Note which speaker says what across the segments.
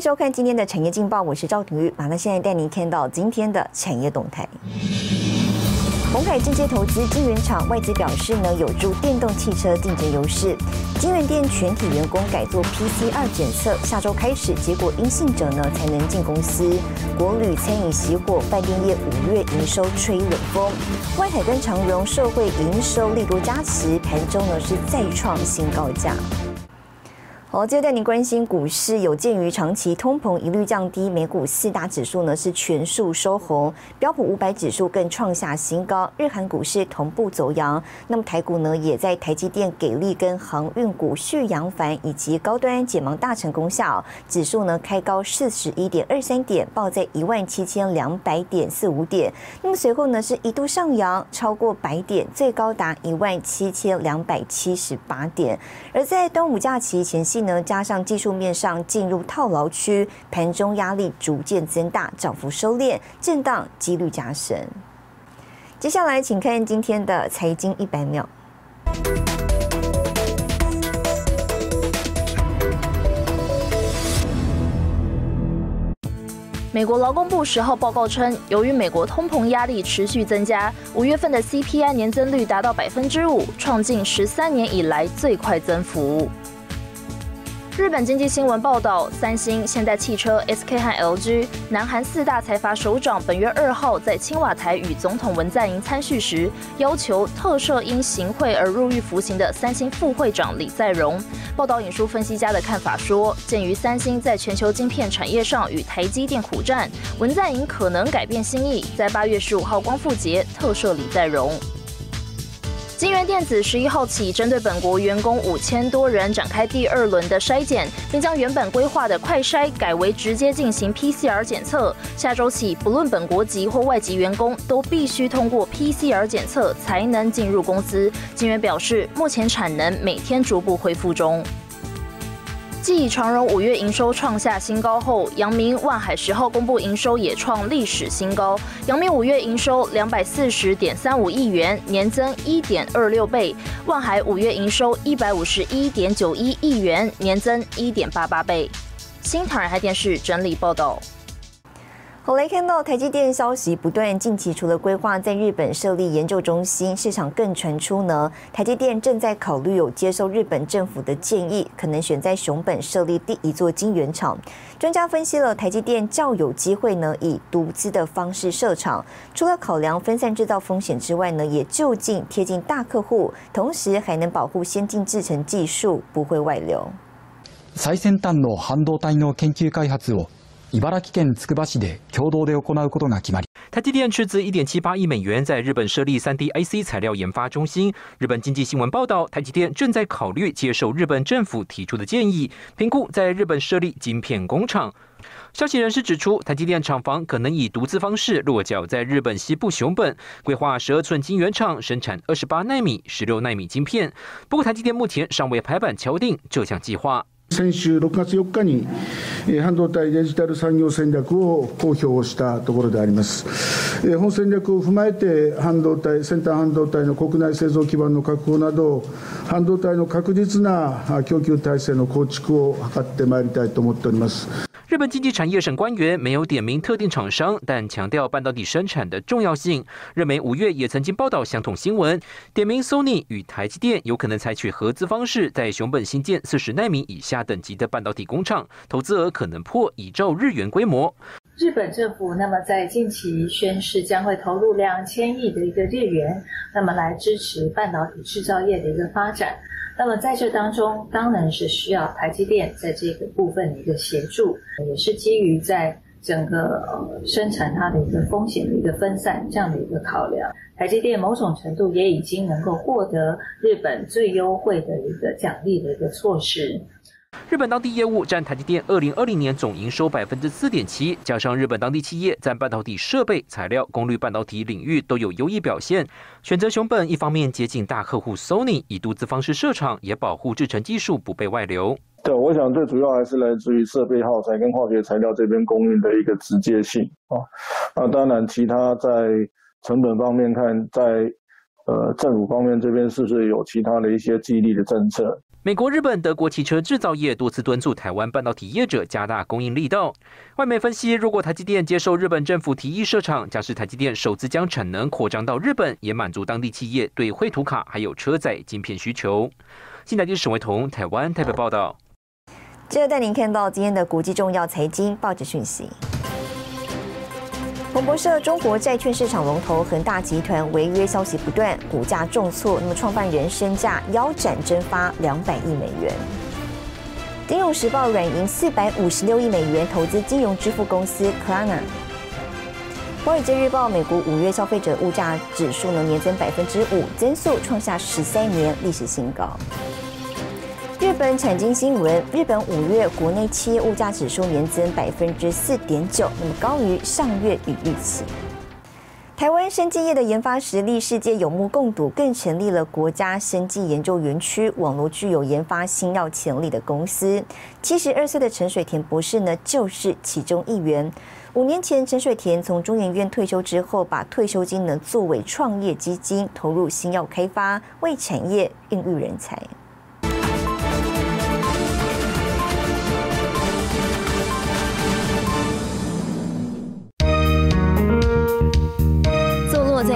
Speaker 1: 收看今天的产业劲报，我是赵廷玉，马上现在带您看到今天的产业动态。鸿海正接投资金源厂，外资表示呢，有助电动汽车竞争优势。金源店全体员工改做 PCR 检测，下周开始，结果阴性者呢才能进公司。国旅餐饮熄火，饭店业五月营收吹冷风。外海跟长荣社会营收力度加持，盘中呢是再创新高价。好，接着带您关心股市。有鉴于长期通膨一律降低，美股四大指数呢是全数收红，标普五百指数更创下新高。日韩股市同步走阳，那么台股呢也在台积电给力跟航运股续扬帆以及高端解盲大成功下，指数呢开高四十一点二三点，报在一万七千两百点四五点。那么随后呢是一度上扬超过百点，最高达一万七千两百七十八点。而在端午假期前夕。呢，加上技术面上进入套牢区，盘中压力逐渐增大，涨幅收敛，震荡几率加深。接下来，请看今天的财经一百秒。
Speaker 2: 美国劳工部十号报告称，由于美国通膨压力持续增加，五月份的 CPI 年增率达到百分之五，创近十三年以来最快增幅。日本经济新闻报道，三星、现代汽车、SK 和 LG，南韩四大财阀首长本月二号在青瓦台与总统文在寅参叙时，要求特赦因行贿而入狱服刑的三星副会长李在镕。报道引述分析家的看法说，鉴于三星在全球晶片产业上与台积电苦战，文在寅可能改变心意，在八月十五号光复节特赦李在镕。金源电子十一号起，针对本国员工五千多人展开第二轮的筛检，并将原本规划的快筛改为直接进行 PCR 检测。下周起，不论本国籍或外籍员工，都必须通过 PCR 检测才能进入公司。金源表示，目前产能每天逐步恢复中。继长荣五月营收创下新高后，阳明、万海十号公布营收也创历史新高。阳明五月营收两百四十点三五亿元，年增一点二六倍；万海五月营收一百五十一点九一亿元，年增一点八八倍。新唐人海电视整理报道。
Speaker 1: 后来看到台积电消息不断，近期除了规划在日本设立研究中心，市场更传出呢，台积电正在考虑有接受日本政府的建议，可能选在熊本设立第一座晶圆厂。专家分析了台积电较有机会呢，以独资的方式设厂，除了考量分散制造风险之外呢，也就近贴近大客户，同时还能保护先进制程技术不会外流。
Speaker 3: 最先端の半導体の研究開発を 茨城県つくば市で共同で行うことが決まり。
Speaker 4: 台积电斥资一点七八亿美元在日本设立三 D IC 材料研发中心。日本经济新闻报道，台积电正在考虑接受日本政府提出的建议，评估在日本设立晶片工厂。消息人士指出，台积电厂房可能以独资方式落脚在日本西部熊本，规划十二寸晶圆厂生产二十八纳米、十六纳米晶片。不过，台积电目前尚未拍板敲定这项计划。
Speaker 5: 先週6月4日に半導体デジタル産業戦略を公表したところであります。本戦略を踏まえて半導体先端半導体の国内製造基盤の確保など半導体の確実な供給体制の構築を図ってまいりたいと思っております。
Speaker 4: 日本经济产业省官员没有点名特定厂商，但强调半导体生产的重要性。日媒五月也曾经报道相同新闻，点名 Sony 与台积电有可能采取合资方式，在熊本新建四十纳米以下等级的半导体工厂，投资额可能破一兆日元规模。
Speaker 6: 日本政府那么在近期宣示将会投入两千亿的一个日元，那么来支持半导体制造业的一个发展。那么在这当中，当然是需要台积电在这个部分的一个协助，也是基于在整个呃生产它的一个风险的一个分散这样的一个考量。台积电某种程度也已经能够获得日本最优惠的一个奖励的一个措施。
Speaker 4: 日本当地业务占台积电二零二零年总营收百分之四点七，加上日本当地企业在半导体设备、材料、功率半导体领域都有优异表现，选择熊本，一方面接近大客户 Sony，以独资方式设厂，也保护制程技术不被外流。
Speaker 7: 对，我想最主要还是来自于设备耗材跟化学材料这边供应的一个直接性啊。那当然，其他在成本方面看，在呃政府方面这边是不是有其他的一些激励的政策？
Speaker 4: 美国、日本、德国汽车制造业多次敦促台湾半导体业者加大供应力道。外媒分析，如果台积电接受日本政府提议设厂，将是台积电首次将产能扩张到日本，也满足当地企业对绘图卡还有车载晶片需求。新台记者沈维彤，台湾台北报道。
Speaker 1: 接着带您看到今天的国际重要财经报纸讯息。彭博社：中国债券市场龙头恒大集团违约消息不断，股价重挫。那么，创办人身价腰斩蒸发两百亿美元。金融时报：软银四百五十六亿美元投资金融支付公司 Klarna。华尔街日报：美国五月消费者物价指数呢年增百分之五，增速创下十三年历史新高。本产经新闻：日本五月国内企业物价指数年增百分之四点九，那么高于上月与预期。台湾生技业的研发实力世界有目共睹，更成立了国家生技研究园区，网络具有研发新药潜力的公司。七十二岁的陈水田博士呢，就是其中一员。五年前，陈水田从中研院退休之后，把退休金呢作为创业基金，投入新药开发，为产业孕育人才。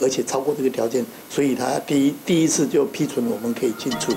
Speaker 8: 而且超过这个条件，所以他第一第一次就批准我们可以进驻。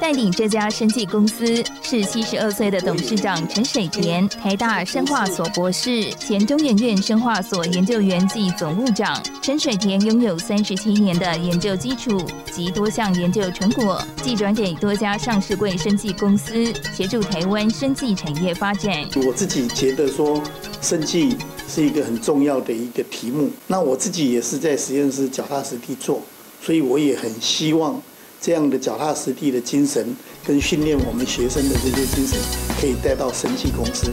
Speaker 9: 带领这家生技公司是七十二岁的董事长陈水田，台大生化所博士，前中研院生化所研究员暨总务长。陈水田拥有三十七年的研究基础及多项研究成果，既转给多家上市柜生技公司，协助台湾生技产业发展。
Speaker 8: 我自己觉得说，生技。是一个很重要的一个题目。那我自己也是在实就是脚踏实地做，所以我也很希望这样的脚踏实地的精神跟训练我们学生的这些精神，可以带到生技公司。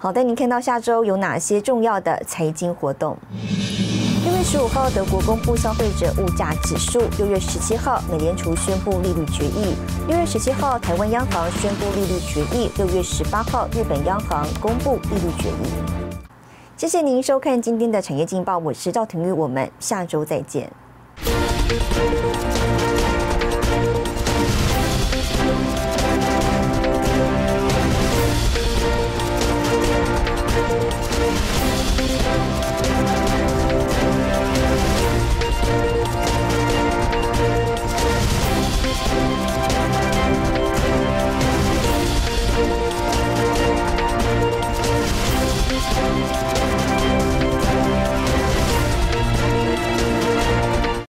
Speaker 1: 好的，您看到下周有哪些重要的财经活动？六月十五号，德国公布消费者物价指数；六月十七号，美联储宣布利率决议；六月十七号，台湾央行宣布利率决议；六月十八号，日本央行公布利率决议。谢谢您收看今天的产业劲报，我是赵廷玉，我们下周再见。